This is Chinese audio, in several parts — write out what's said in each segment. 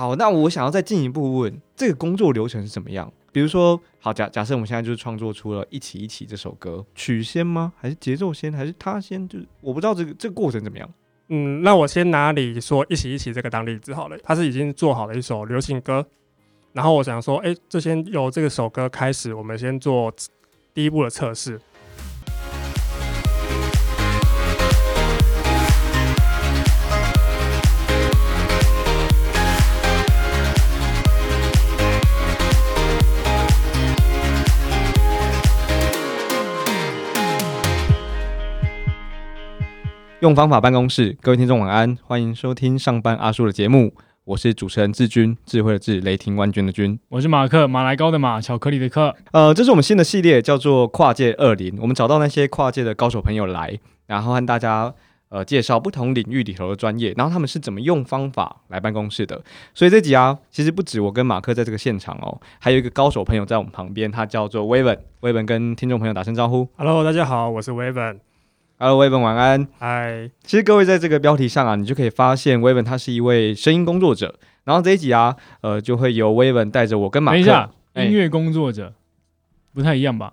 好，那我想要再进一步问，这个工作流程是怎么样？比如说，好假假设我们现在就是创作出了一起一起这首歌，曲先吗？还是节奏先？还是他先？就是我不知道这个这个过程怎么样。嗯，那我先拿你说一起一起这个当例子好了，它是已经做好了一首流行歌，然后我想说，哎，这先由这个首歌开始，我们先做第一步的测试。用方法办公室，各位听众晚安，欢迎收听上班阿叔的节目，我是主持人志军，智慧的智，雷霆万钧的钧，我是马克，马来高的马，巧克力的克。呃，这是我们新的系列，叫做跨界二零。我们找到那些跨界的高手朋友来，然后和大家呃介绍不同领域里头的专业，然后他们是怎么用方法来办公室的。所以这集啊，其实不止我跟马克在这个现场哦，还有一个高手朋友在我们旁边，他叫做威文。威文跟听众朋友打声招呼，Hello，大家好，我是威文。Hello，威文晚安。嗨，其实各位在这个标题上啊，你就可以发现威文他是一位声音工作者。然后这一集啊，呃，就会由威文带着我跟马克。等一下，音乐工作者不太一样吧？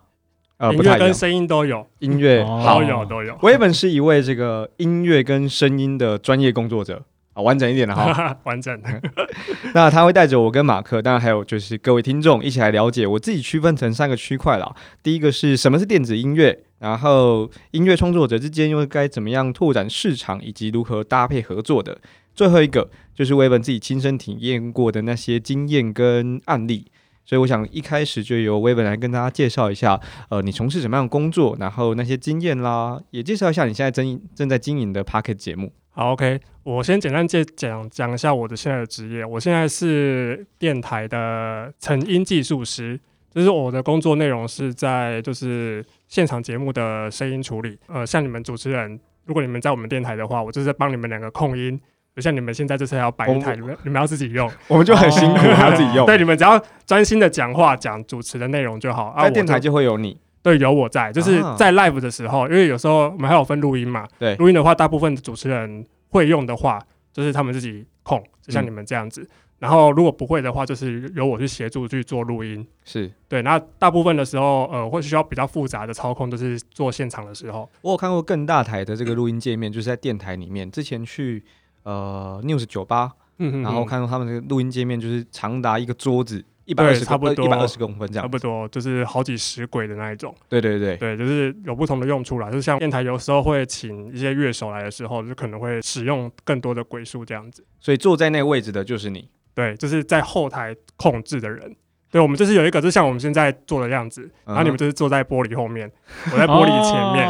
呃，不太一样，跟声音都有，音乐都有都有。威文是一位这个音乐跟声音的专业工作者啊，完整一点的哈，完整的。那他会带着我跟马克，当然还有就是各位听众一起来了解。我自己区分成三个区块了。第一个是什么是电子音乐？然后音乐创作者之间又该怎么样拓展市场，以及如何搭配合作的？最后一个就是威本自己亲身体验过的那些经验跟案例。所以我想一开始就由威本来跟大家介绍一下，呃，你从事什么样的工作，然后那些经验啦，也介绍一下你现在正正在经营的 Pocket 节目。好，OK，我先简单介讲讲一下我的现在的职业。我现在是电台的成音技术师。就是我的工作内容是在就是现场节目的声音处理，呃，像你们主持人，如果你们在我们电台的话，我就是在帮你们两个控音，就像你们现在就是要摆一台，你们你们要自己用，我们就很辛苦，还要自己用。对，你们只要专心的讲话，讲主持的内容就好。在电台就会有你，对，有我在，就是在 live 的时候，因为有时候我们还有分录音嘛，对，录音的话，大部分主持人会用的话，就是他们自己控，就像你们这样子。然后如果不会的话，就是由我去协助去做录音，是对。那大部分的时候，呃，会需要比较复杂的操控，就是做现场的时候。我有看过更大台的这个录音界面，就是在电台里面。之前去呃 News 酒吧，然后看到他们这个录音界面，就是长达一个桌子。一百二十差不多一百二十公分这样，差不多就是好几十轨的那一种。对对对对，就是有不同的用处啦。就像电台有时候会请一些乐手来的时候，就可能会使用更多的轨数这样子。所以坐在那个位置的就是你，对，就是在后台控制的人。对，我们就是有一个，就像我们现在坐的样子，然后你们就是坐在玻璃后面，我在玻璃前面。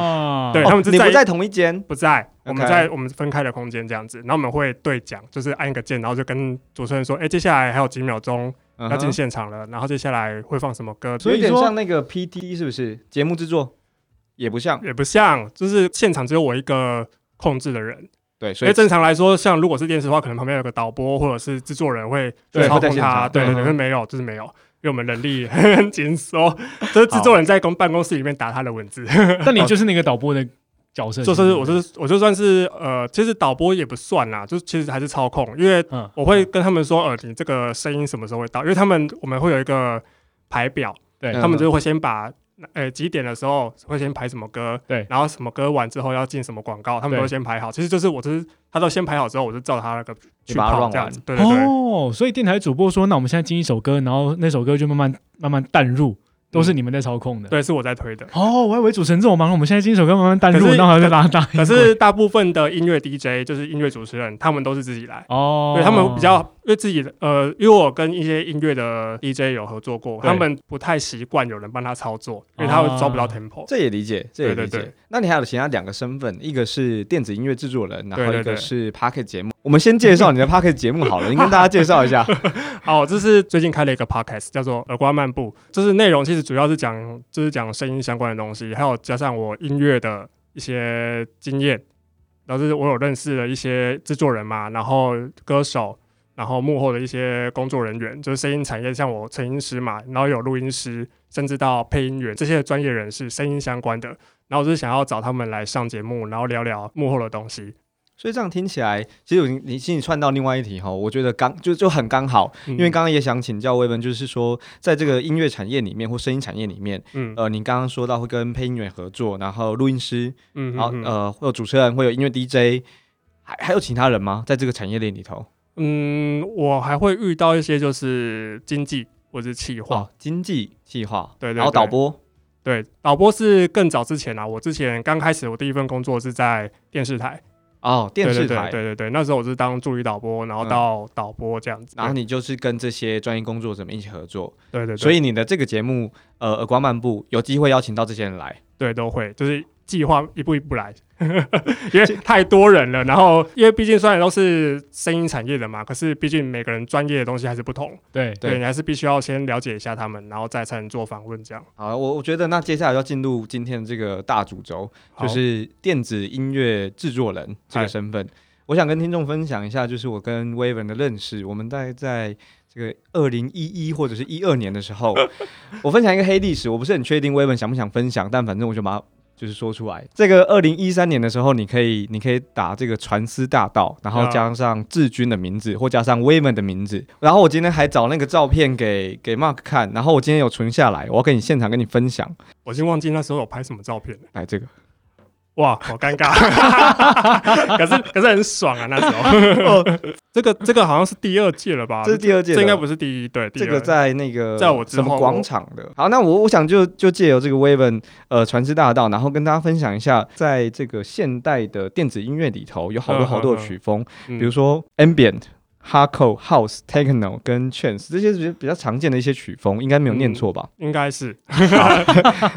对他们你不在同一间，不在，我们在我们分开的空间这样子。然后我们会对讲，就是按一个键，然后就跟主持人说：“哎，接下来还有几秒钟。”要进现场了，然后接下来会放什么歌？所以有点像那个 PT 是不是？节目制作也不像，也不像，就是现场只有我一个控制的人。对，所以正常来说，像如果是电视的话，可能旁边有个导播或者是制作人会操控他。对对对，没有，就是没有，因为我们人力很紧缩，就是制作人在公办公室里面打他的文字。那你就是那个导播的。角色就是，我是我就算是呃，其实导播也不算啦，就其实还是操控，因为我会跟他们说，呃，你这个声音什么时候会到？因为他们我们会有一个排表，对他们就会先把呃几点的时候会先排什么歌，对，然后什么歌完之后要进什么广告，他们都会先排好。其实就是我就是他都先排好之后，我就照他那个去跑这样子。对对对。哦，所以电台主播说，那我们现在进一首歌，然后那首歌就慢慢慢慢淡入。都是你们在操控的，对，是我在推的。哦，我还以为主持人这么忙，我们现在新手歌慢慢淡入，然后再拉大。可是大部分的音乐 DJ 就是音乐主持人，他们都是自己来。哦，对他们比较。因为自己的呃，因为我跟一些音乐的 DJ 有合作过，他们不太习惯有人帮他操作，因为他会抓不到 tempo。这也理解，这也理解。那你还有其他两个身份，一个是电子音乐制作人，然后一个是 Pocket 节目。我们先介绍你的 Pocket 节目好了，你跟大家介绍一下。好，这是最近开了一个 Podcast，叫做耳瓜漫步。就是内容其实主要是讲，就是讲声音相关的东西，还有加上我音乐的一些经验，然后就是我有认识了一些制作人嘛，然后歌手。然后幕后的一些工作人员，就是声音产业，像我成音师嘛，然后有录音师，甚至到配音员这些专业人士，声音相关的。然后我就是想要找他们来上节目，然后聊聊幕后的东西。所以这样听起来，其实你你心里串到另外一题哈，我觉得刚就就很刚好，嗯。因为刚刚也想请教威文，就是说在这个音乐产业里面或声音产业里面，嗯。呃，你刚刚说到会跟配音员合作，然后录音师，嗯然后嗯呃会有主持人，会有音乐 DJ，还还有其他人吗？在这个产业链里头？嗯，我还会遇到一些就是经济或者是企划，哦，经济企划，对对。然后导播，对，导播是更早之前啊，我之前刚开始我第一份工作是在电视台，哦，电视台，对对对对，那时候我是当助理导播，然后嗯。到导播这样子，然后你就是跟这些专业工作者们一起合作，对对对，所以你的这个节目，呃，耳光漫步有机会邀请到这些人来，对都会就是计划一步一步来，因为太多人了，然后因为毕竟虽然都是声音产业的嘛，可是毕竟每个人专业的东西还是不同，对对对你还是必须要先了解一下他们，然后再才能做访问这样。好，我我觉得那接下来要进入今天的这个大主轴，就是电子音乐制作人这个身份。我想跟听众分享一下，就是我跟威文的认识。我们大概在这个二零一一或者是一二年的时候，我分享一个黑历史，我不是很确定威文想不想分享，但反正我就把它就是说出来。这个二零一三年的时候，你可以你可以打这个传思大道，然后啊加上志军的名字，或加上威文的名字。然后我今天还找那个照片给给 Mark 看，然后我今天有存下来，我要跟你现场跟你分享。我已经忘记那时候有拍什么照片了，来这个。哇，好尴尬，可是可是很爽啊那时候。这个 这个好像是第二届了吧？这是第二届，这应该不是第一，对，第二这个在那个在我之后什么广场的。好，那我我想就就借由这个 Waven 呃传世大道，然后跟大家分享一下，在这个现代的电子音乐里头，有好多嗯好多的嗯嗯曲风，嗯比如说 Ambient。Hardcore、House、Techno 跟 Trance 这些是比较常见的一些曲风，应该没有念错吧？应该是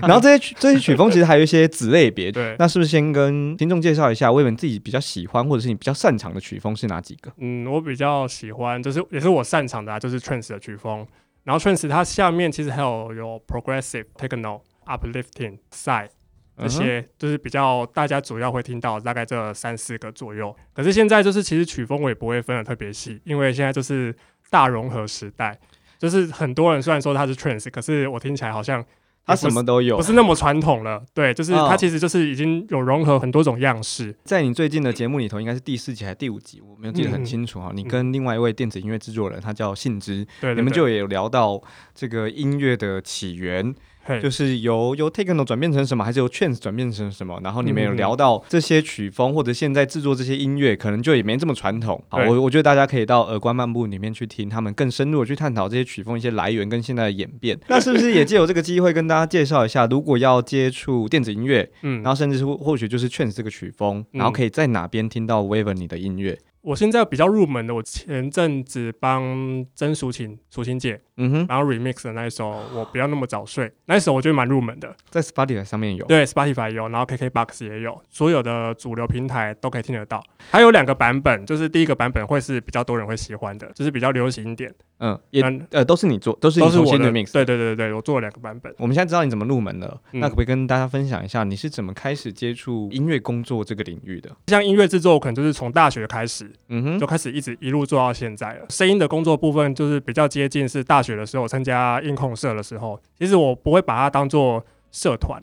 然后这些曲这些曲风其实还有一些子类别，对。那是不是先跟听众介绍一下，威文自己比较喜欢或者是你比较擅长的曲风是哪几个？嗯，我比较喜欢，就是也是我擅长的啊，就是 trance 的曲风。然后 trance 它下面其实还有有 progressive、techno、uplifting、side 这嗯些，就是比较大家主要会听到大概这三四个左右。可是现在就是其实曲风我也不会分的特别细，因为现在就是大融合时代，就是很多人虽然说他是 trance，可是我听起来好像它也不是什么都有不。是那么传统了。对，就是它哦其实就是已经有融合很多种样式。在你最近的节目里头，应该是第四集还是第五集，我没有记得很清楚哈。你跟另外一位电子音乐制作人，他叫信之，对对对你们就也有聊到这个音乐的起源，嘿就是由由 techno 转变成什么，还是由 trance 转变成什么？然后你们有聊到这些曲风，或者现在制作这些音乐，可能就也没这么传统。好，我我觉得大家可以到耳观漫步里面去听，他们更深入的去探讨这些曲风一些来源跟现在的演变。那是不是也借由这个机会跟大家介绍一下，如果要接触电子音乐，嗯然，后甚至是或或许就是 trance 这个曲风，然后可以在哪边听到 Waven 你的音乐？我现在比较入门的，我前阵子帮曾淑琴、淑琴姐，嗯哼，然后 remix 的那一首《我不要那么早睡》，那一首我觉得蛮入门的。在 Spotify 上面有。对，Spotify 有，然后 KKBox 也有，所有的主流平台都可以听得到。还有两个版本，就是第一个版本会是比较多人会喜欢的，就是比较流行一点，嗯，也嗯呃都是你做，都是都是我的 mix。对对对对，我做了两个版本。我们现在知道你怎么入门了，嗯那可不可以跟大家分享一下你是怎么开始接触音乐工作这个领域的？像音乐制作，我可能就是从大学开始嗯哼就，开始一直一路做到现在了。声音的工作部分就是比较接近是大学的时候参加音控社的时候，其实我不会把它当做社团，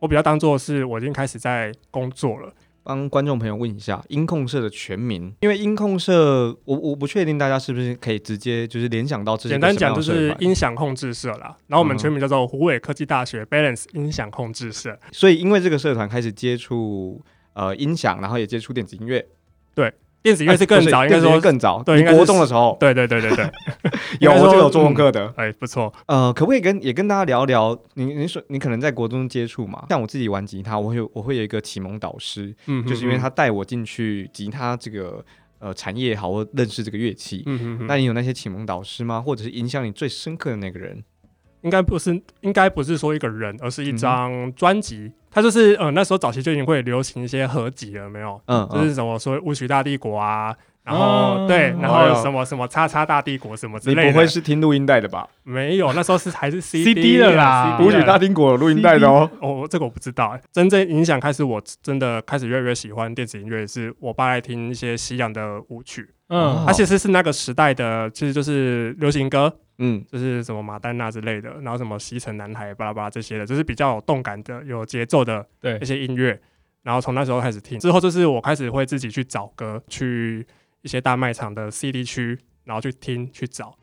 我比较当做是我已经开始在工作了。帮观众朋友问一下音控社的全名，因为音控社，我我不确定大家是不是可以直接就是联想到这是一个简单讲就是音响控制社啦，然后我们嗯全名叫做湖北科技大学 Balance 音响控制社。所以因为这个社团开始接触呃音响，然后也接触电子音乐，电子音乐是更早，应该说更早，对国中的时候对对对对对，有，我就有做功课的。哎，不错，呃，可不可以跟也跟大家聊聊？你你说你可能在国中接触嘛？像我自己玩吉他，我会有我会有一个启蒙导师，嗯，就是因为他带我进去吉他这个呃产业好，或认识这个乐器。嗯，嗯嗯那你有那些启蒙导师吗？或者是影响你最深刻的那个人？应该不是，应该不是说一个人，而嗯是一张专辑。他就是呃那时候早期就已经会流行一些合集了，没有？嗯，嗯就是什么说舞曲大帝国啊，然后、哦对，然后什么什么叉叉大帝国什么之类的。不会是听录音带的吧？没有，那时候是还是 CD 的啦舞曲大帝国有录音带的哦。哦，这个我不知道欸。真正影响开始，我真的开始越来越喜欢电子音乐，是我爸爱听一些西洋的舞曲，嗯它其实是那个时代的，其实就是流行歌，嗯，就是什么马丹娜之类的，然后什么西城男孩巴拉巴拉这些的，就是比较有动感的、有节奏的对一些音乐。然后从那时候开始听，之后就是我开始会自己去找歌，去一些大卖场的 CD 区，然后去听去找。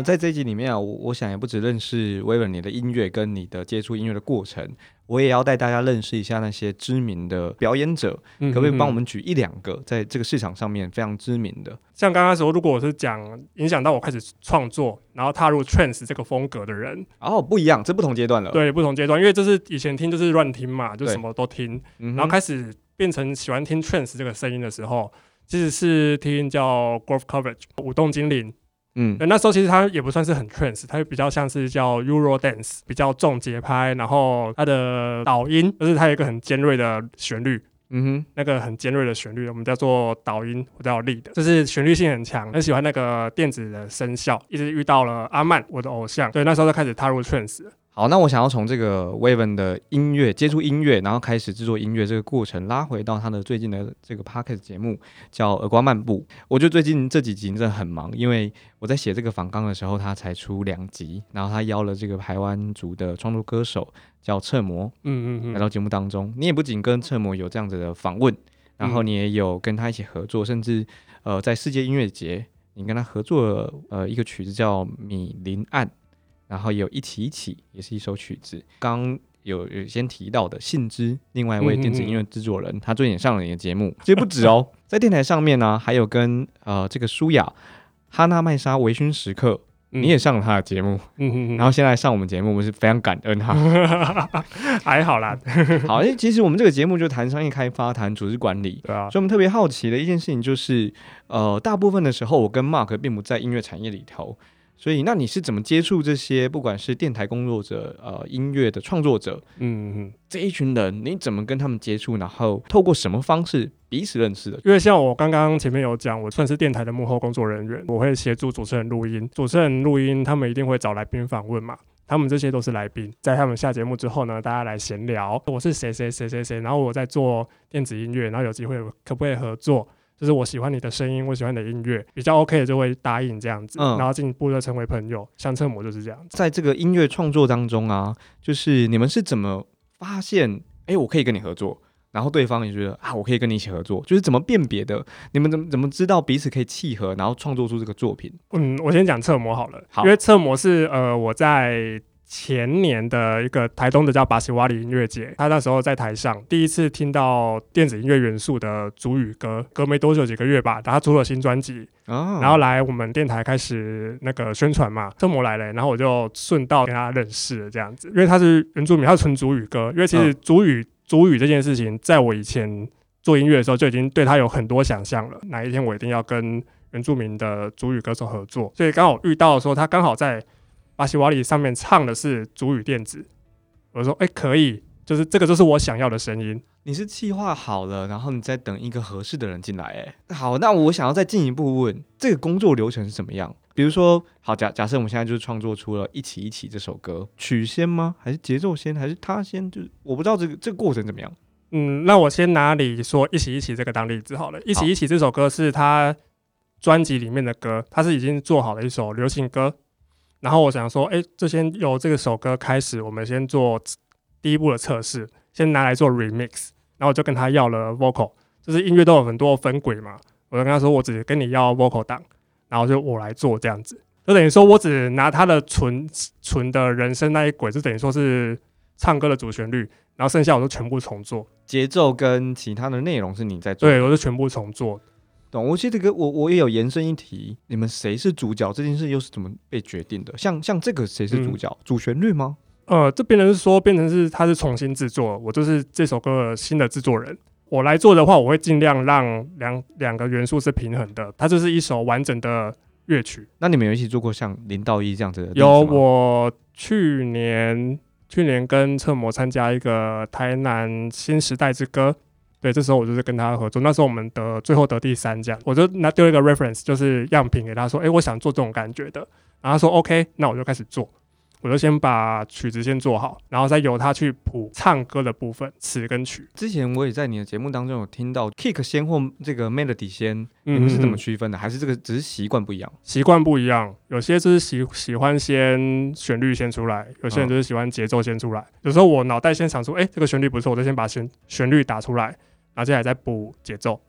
呃，在这一集里面啊，我我想也不只认识威文你的音乐跟你的接触音乐的过程，我也要带大家认识一下那些知名的表演者，嗯可不可以帮我们？举一两个在这个市场上面非常知名的？像刚刚说，如果我是讲影响到我开始创作，然后踏入 trance 这个风格的人，哦，不一样，这不同阶段了。，对不同阶段，因为这是以前听就是乱听嘛，就什么都听，嗯然后开始变成喜欢听 trance 这个声音的时候，其实是听叫 Grove Coverage 舞动精灵。嗯，那时候其实它也不算是很 trance，它比较像是叫 Euro Dance，比较重节拍，然后它的导音就是它有一个很尖锐的旋律，嗯哼。那个很尖锐的旋律，我们叫做导音我叫 lead，就是旋律性很强，很喜欢那个电子的声效，一直遇到了阿曼，我的偶像，对，那时候就开始踏入 trance 好，那我想要从这个 Waven 的音乐接触音乐，然后开始制作音乐这个过程，拉回到他的最近的这个 Podcast 节目叫《耳光漫步》。我觉得最近这几集真的很忙，因为我在写这个访纲的时候，他才出两集，然后他邀了这个台湾族的创作歌手叫侧魔，嗯嗯嗯，来到节目当中。你也不仅跟侧魔有这样子的访问，然后嗯你也有跟他一起合作，甚至呃在世界音乐节，你跟他合作了呃一个曲子叫《米林案》，然后也有一起一起也是一首曲子。刚有有先提到的信之，另外一位电子音乐制作人，他最近也上了你的节目，其实不止哦，在电台上面呢，还有跟呃这个舒雅。哈娜麦莎微醺时刻，嗯你也上了他的节目，嗯嗯嗯，然后现在上我们节目，我们是非常感恩哈。还好啦，好，因为其实我们这个节目就谈商业开发，谈组织管理，对啊，所以我们特别好奇的一件事情就是，呃，大部分的时候我跟 Mark 并不在音乐产业里头，所以那你是怎么接触这些不管是电台工作者、呃音乐的创作者嗯嗯。这一群人，你怎么跟他们接触，然后透过什么方式彼此认识的？因为像我刚刚前面有讲，我算是电台的幕后工作人员，我会协助主持人录音，主持人录音，他们一定会找来宾访问嘛。他们这些都是来宾，在他们下节目之后呢，大家来闲聊，我是谁谁谁谁谁，然后我在做电子音乐，然后有机会可不可以合作？就是我喜欢你的声音，我喜欢你的音乐，比较 OK 的就会答应这样子，嗯然后进一步的成为朋友。像侧模就是这样子。在这个音乐创作当中啊，就是你们是怎么发现，哎，我可以跟你合作？然后对方也觉得啊，我可以跟你一起合作，就是怎么辨别的？你们怎么怎么知道彼此可以契合，然后创作出这个作品？嗯，我先讲侧模好了，好因为侧模是呃我在前年的一个台东的叫巴西瓦里音乐节，他那时候在台上第一次听到电子音乐元素的主语歌，隔没多久几个月吧，他出了新专辑，啊，然后来我们电台开始那个宣传嘛，侧模来了，然后我就顺道跟他认识了这样子，因为他是原住民，他是纯主语歌，因为其实嗯。主语、主语这件事情，在我以前做音乐的时候就已经对他有很多想象了，哪一天我一定要跟原住民的主语歌手合作，所以刚好遇到的时候，他刚好在巴西瓦里上面唱的是主语电子，我说哎、可以，就是这个就是我想要的声音，你是计划好了，然后你再等一个合适的人进来。哎，好，那我想要再进一步问，这个工作流程是怎么样？比如说，好假假设我们现在就是创作出了《一起一起》这首歌，曲先吗？还是节奏先？还是他先？就是我不知道这个这个过程怎么样。嗯，那我先拿你说“一起一起”这个当例子好了。“一起一起”这首歌是他专辑里面的歌，他是已经做好了一首流行歌。然后我想说，哎，这先由这个首歌开始，我们先做第一步的测试，先拿来做 remix。然后我就跟他要了 vocal，就是音乐都有很多分轨嘛，我就跟他说，我只跟你要 vocal 档，然后就我来做这样子，就等于说我只拿他的纯纯的人声那一轨，就等于说是唱歌的主旋律，然后剩下我都全部重做。节奏跟其他的内容是你在做，对，我就全部重做。懂？我记得个我我也有延伸一题，你们谁是主角这件事又是怎么被决定的？像像这个谁是主角？主旋律吗？呃，这变成是说，变成是他是重新制作，我就是这首歌的新的制作人。我来做的话，我会尽量让两两个元素是平衡的，它就是一首完整的乐曲。那你们有一起做过像零到一这样子的有我去年去年跟侧模参加一个台南新时代之歌，对，这时候我就是跟他合作，那时候我们得最后得第三这样，我就拿丢一个 reference 就是样品给他说，诶，我想做这种感觉的，然后他说 OK，那我就开始做。我就先把曲子先做好，然后再由他去谱唱歌的部分，词跟曲。之前我也在你的节目当中有听到 kick 先或这个 melody 先，嗯你们是怎么嗯区分的？还是这个只是习惯不一样？习惯不一样，有些就是喜喜欢先旋律先出来，有些人就是喜欢节奏先出来。有时候我脑袋先想出，哎、这个旋律不错，我就先把旋旋律打出来，然后接下来再补节奏。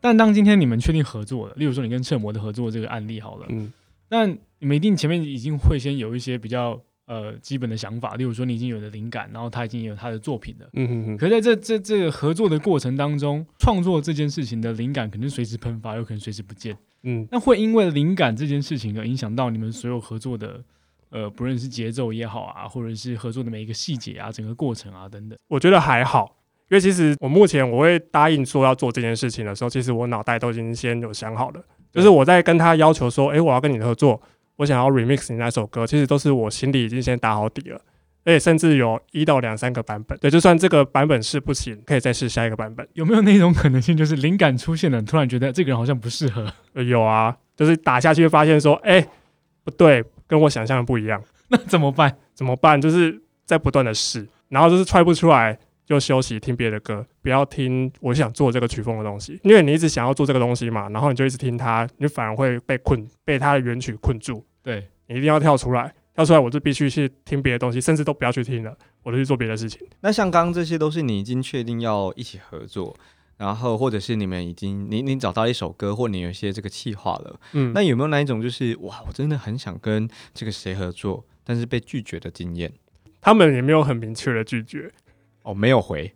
但当今天你们确定合作了，例如说你跟侧模的合作这个案例好了，嗯，但你们一定前面已经会先有一些比较呃基本的想法，例如说你已经有了灵感，然后他已经有他的作品了。嗯哼哼，可是在这这这个合作的过程当中，创作这件事情的灵感可能随时喷发，有可能随时不见。嗯，那会因为灵感这件事情而影响到你们所有合作的，呃，不论是节奏也好啊，或者是合作的每一个细节啊，整个过程啊等等。我觉得还好。因为其实我目前我会答应说要做这件事情的时候，其实我脑袋都已经先有想好了。就是我在跟他要求说，诶，我要跟你合作，我想要 remix 你那首歌，其实都是我心里已经先打好底了，而且甚至有一到两三个版本。对，就算这个版本试不行，可以再试下一个版本。有没有那种可能性，就是灵感出现了，突然觉得这个人好像不适合，呃有啊，就是打下去发现说，诶，不对，跟我想象的不一样，那怎么办？怎么办？就是在不断的试，然后就是踹不出来。就休息，听别的歌，不要听我想做这个曲风的东西，因为你一直想要做这个东西嘛，然后你就一直听它，你反而会被困，被它的原曲困住。对，你一定要跳出来，跳出来我就必须去听别的东西，甚至都不要去听了，我就去做别的事情。那像刚刚这些都是你已经确定要一起合作，然后或者是你们已经你你找到一首歌，或你有一些这个企划了。嗯，那有没有哪一种就是哇，我真的很想跟这个谁合作，但是被拒绝的经验？他们也没有很明确的拒绝，哦，没有回，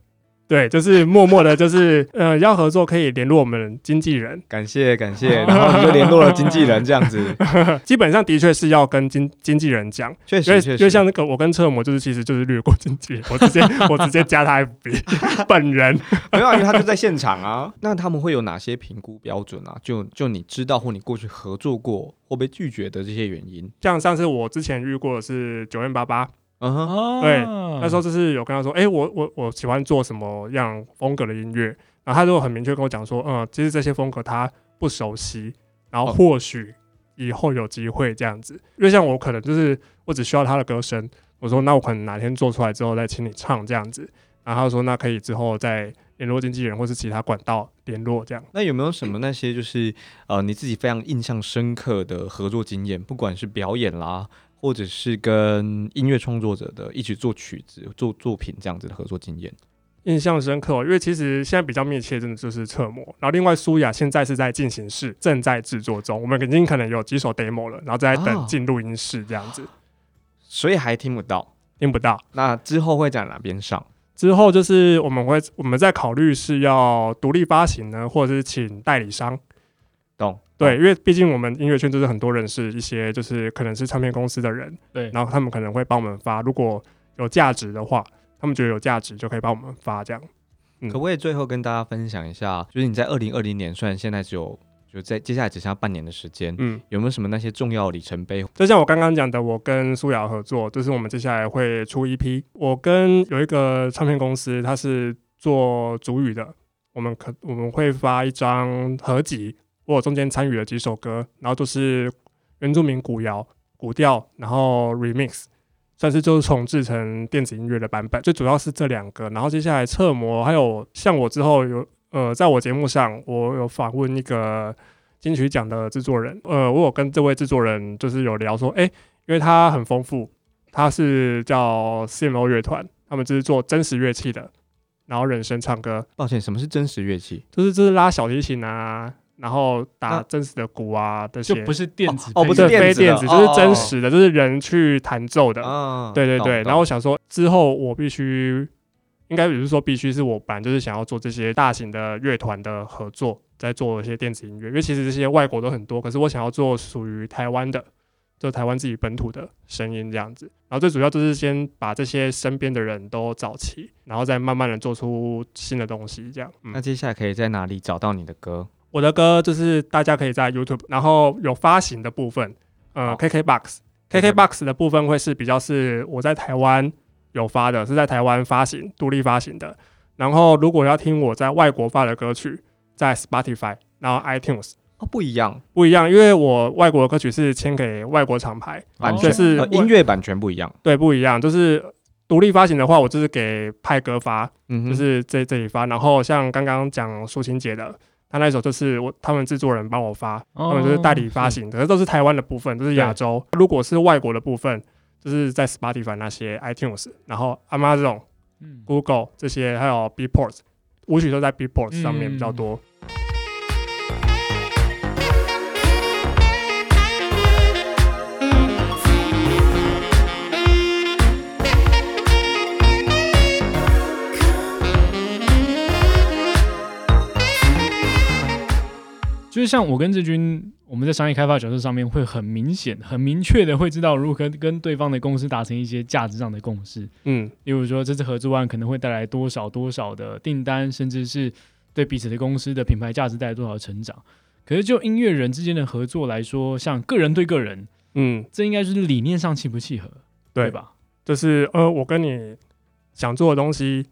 对，就是默默的，就是呃，要合作可以联络我们经纪人，感谢感谢，然后你就联络了经纪人这样子，基本上的确是要跟经经纪人讲，确实确实，因为像那个我跟车模就是其实就是略过经纪人，我直接我直接加他 FB 本人，没有啊，因为他就在现场啊。那他们会有哪些评估标准啊？就就你知道或你过去合作过或被拒绝的这些原因？像上次我之前遇过的是九 N 八八，嗯哼，哦对那时候就是有跟他说，哎、我我我喜欢做什么样风格的音乐，然后他就很明确跟我讲说，嗯，其实这些风格他不熟悉，然后哦。或许以后有机会这样子，因为像我可能就是我只需要他的歌声，我说那我可能哪天做出来之后再请你唱这样子，然后他说那可以之后再联络经纪人或是其他管道联络这样。那有没有什么那些就是呃你自己非常印象深刻的合作经验？不管是表演啦，或者是跟音乐创作者的一起做曲子、做作品这样子的合作经验？印象深刻、哦，因为其实现在比较密切，真的就是侧模。然后另外苏雅现在是在进行式，正在制作中，我们已经可能有几首 demo 了，然后再哦等进录音室这样子，所以还听不到。听不到。那之后会在哪边上？之后就是我们会我们在考虑是要独立发行呢，或者是请代理商。懂？对，因为毕竟我们音乐圈就是很多人是一些就是可能是唱片公司的人，对，然后他们可能会帮我们发，如果有价值的话，他们觉得有价值就可以帮我们发这样。嗯可不可以最后跟大家分享一下，就是你在二零二零年，虽然现在只有就在接下来只剩下半年的时间，嗯，有没有什么那些重要里程碑？就像我刚刚讲的，我跟苏瑶合作，就是我们接下来会出一批。我跟有一个唱片公司，它是做主语的，我们可我们会发一张合集，我中间参与了几首歌，然后都是原住民古谣、古调，然后 remix，算是就是重制成电子音乐的版本。最主要是这两个，然后接下来侧模，还有像我之后有呃，在我节目上，我有访问一个金曲奖的制作人，呃，我有跟这位制作人就是有聊说，哎、因为他很丰富，他是叫 CMO 乐团，他们就是做真实乐器的，然后人声唱歌，抱歉，什么是真实乐器？就是就是拉小提琴啊，然后打真实的鼓啊这些，就不是电子哦哦不对非电子，就是真哦实的，就是人去弹奏的。啊对对对，然后我想说，之后我必须，应该不是说必须，是我本来就是想要做这些大型的乐团的合作，在做一些电子音乐，因为其实这些外国都很多，可是我想要做属于台湾的，就台湾自己本土的声音这样子。然后最主要就是先把这些身边的人都找齐，然后再慢慢的做出新的东西，这样。嗯那，接下来可以在哪里找到你的歌？我的歌就是大家可以在 YouTube，然后有发行的部分，呃好，KKBox。KKBox 的部分会是比较是我在台湾有发的，是在台湾发行独立发行的。然后如果要听我在外国发的歌曲，在 Spotify，然后 iTunes 哦，不一样，不一样，因为我外国的歌曲是签给外国厂牌，哦版权、就是呃音乐版权不一样。对，不一样。就是独立发行的话，我就是给派哥发，嗯，就是这这里发。然后像刚刚讲抒情姐的，他那一首就是我他们制作人帮我发，哦他们就是代理发行的，可是都是台湾的部分，都是亚洲。如果是外国的部分，就是在 Spotify 那些 iTunes，然后 Amazon、嗯。Google 这些，还有 Beatport，舞曲都在 Beatport 上面比较嗯就是像我跟志军，我们在商业开发角色上面会很明显、很明确的会知道如何跟对方的公司达成一些价值上的共识。嗯，例如说，这次合作案可能会带来多少多少的订单，甚至是对彼此的公司的品牌价值带来多少的成长。可是就音乐人之间的合作来说，像个人对个人，嗯，这应该就是理念上契不契合，对吧？就是呃，我跟你想做的东西，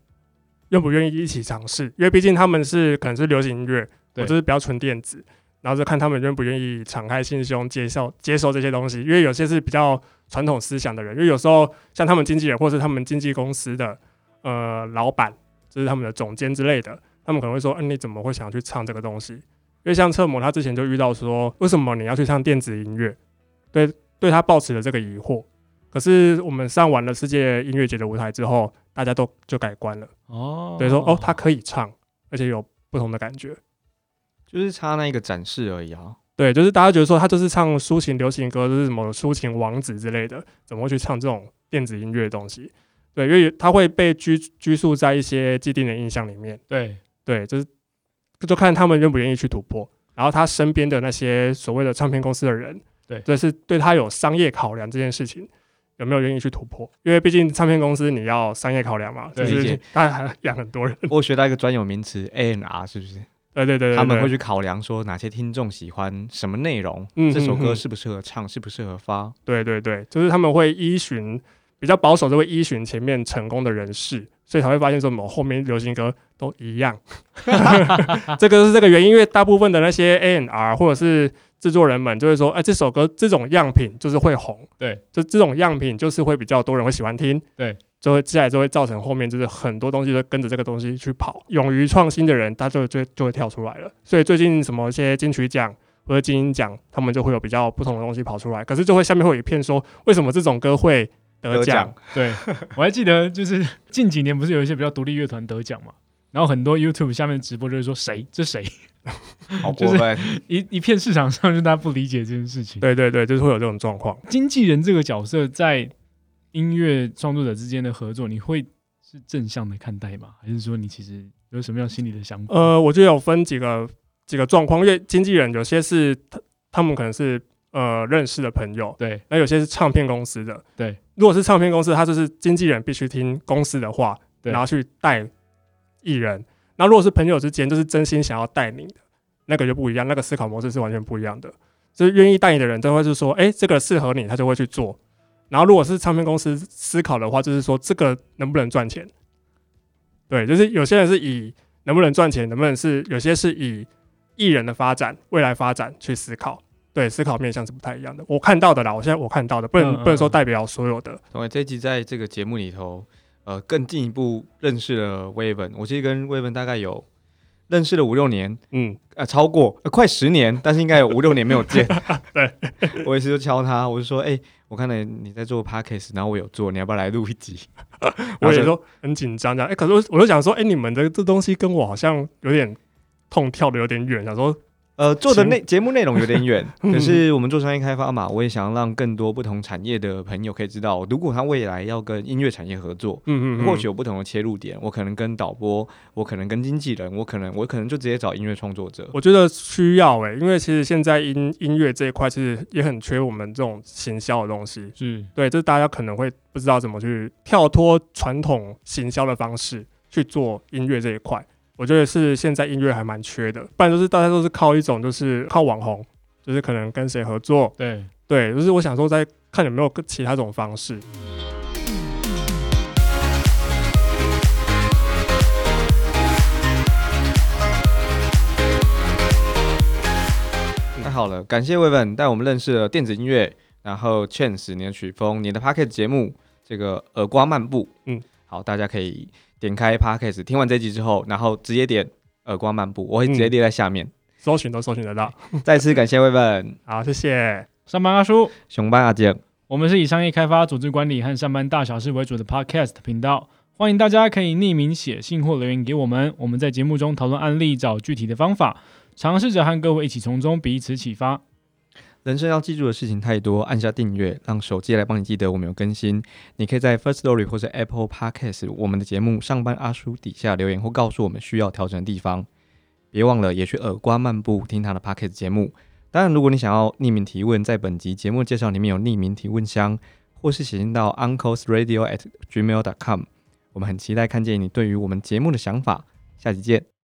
愿不愿意一起尝试？因为毕竟他们是可能是流行音乐，对我就是比较纯电子，然后就看他们愿不愿意敞开心胸接受接受这些东西。因为有些是比较传统思想的人，因为有时候像他们经纪人或是他们经纪公司的呃老板，就是他们的总监之类的，他们可能会说：“嗯、你怎么会想要去唱这个东西？”因为像侧模，他之前就遇到说，为什么你要去唱电子音乐？对，对他抱持了这个疑惑。可是我们上完了世界音乐节的舞台之后，大家都就改观了，哦，对，说哦，他可以唱，而且有不同的感觉。就是差那一个展示而已啊。对，就是大家觉得说他就是唱抒情流行歌，就是什么抒情王子之类的，怎么会去唱这种电子音乐的东西？对，因为他会被拘拘束在一些既定的印象里面。对，对，就是就看他们愿不愿意去突破。然后他身边的那些所谓的唱片公司的人，对这是对他有商业考量这件事情，有没有愿意去突破？因为毕竟唱片公司你要商业考量嘛，就是他还养很多人。我学到一个专有名词 A N R，是不是？对对对对，他们会去考量说哪些听众喜欢什么内容，嗯这首歌适不适合唱，适不适合发。对对对，就是他们会依循比较保守，就会依循前面成功的人士，所以才会发现说，某后面流行歌都一样。这个是这个原因，因为大部分的那些 A N R 或者是制作人们就会说，哎，这首歌这种样品就是会红，对，就这种样品就是会比较多人会喜欢听，对，就会接下来就会造成后面就是很多东西都跟着这个东西去跑，勇于创新的人，他就就就会跳出来了。所以最近什么一些金曲奖或者金鹰奖，他们就会有比较不同的东西跑出来，可是就会下面会有一片说，为什么这种歌会得奖？对，我还记得就是近几年不是有一些比较独立乐团得奖嘛，然后很多 YouTube 下面直播就是说谁这谁，好 就是过分！一一片市场上就大家不理解这件事情。对对对，就是会有这种状况。经纪人这个角色在音乐创作者之间的合作，你会是正向的看待吗？还是说你其实有什么样心理的想法？呃，我觉得有分几个几个状况，因为经纪人有些是他他们可能是呃认识的朋友，对那有些是唱片公司的。对，如果是唱片公司，他就是经纪人必须听公司的话，然后去带艺人。那如果是朋友之间，就是真心想要带你的，那个就不一样，那个思考模式是完全不一样的。就是愿意带你的人，都会是说，哎、这个适合你，他就会去做。然后如果是唱片公司思考的话，就是说这个能不能赚钱？对，就是有些人是以能不能赚钱，能不能是有些是以艺人的发展、未来发展去思考。对，思考面向是不太一样的。我看到的啦，我现在我看到的，不能、嗯嗯不能说嗯代表所有的。同学这一集在这个节目里头，呃，更进一步认识了威文。我其实跟威文大概有认识了五六年，嗯，呃，超过、呃、快十年，但是应该有五六年没有见。对，我也是就敲他，我就说，哎、我看了你在做 podcast，然后我有做，你要不要来录一集？我也说很紧张这样。哎、可是我我就想说，哎、你们的这东西跟我好像有点痛跳的有点远，想说，呃，做的内节目内容有点远，嗯 可是我们做商业开发嘛，我也想让更多不同产业的朋友可以知道，如果他未来要跟音乐产业合作，嗯嗯嗯，或许有不同的切入点。我可能跟导播，我可能跟经纪人，我可能我可能就直接找音乐创作者。我觉得需要哎、因为其实现在音音乐这一块其实也很缺我们这种行销的东西。是对，这大家可能会不知道怎么去跳脱传统行销的方式去做音乐这一块。我觉得是现在音乐还蛮缺的，不然就是大家都是靠一种，就是靠网红，就是可能跟谁合作。对对，就是我想说，在看有没有其他种方式。太好了，感谢维本带我们认识了电子音乐，然后 Chance 你的曲风，你的 Paket 节目，这个耳瓜漫步。嗯，好，大家可以。点开 Podcast，听完这集之后，然后直接点耳光漫步，我会直接列在下面。搜寻都搜寻得到。再次感谢 e e n 好，谢谢。上班阿叔，熊班阿杰，我们是以商业开发、组织管理和上班大小事为主的 Podcast 频道，欢迎大家可以匿名写信或留言给我们，我们在节目中讨论案例，找具体的方法，尝试着和各位一起从中彼此启发。人生要记住的事情太多，按下订阅，让手机来帮你记得我们有更新。你可以在 First Story 或者 Apple Podcast 我们的节目《上班阿叔》底下留言或告诉我们需要调整的地方。别忘了也去耳瓜漫步听他的 Podcast 节目。当然，如果你想要匿名提问，在本集节目介绍里面有匿名提问箱，或是写信到 unclesradio at gmail dot com。我们很期待看见你对于我们节目的想法。下期见。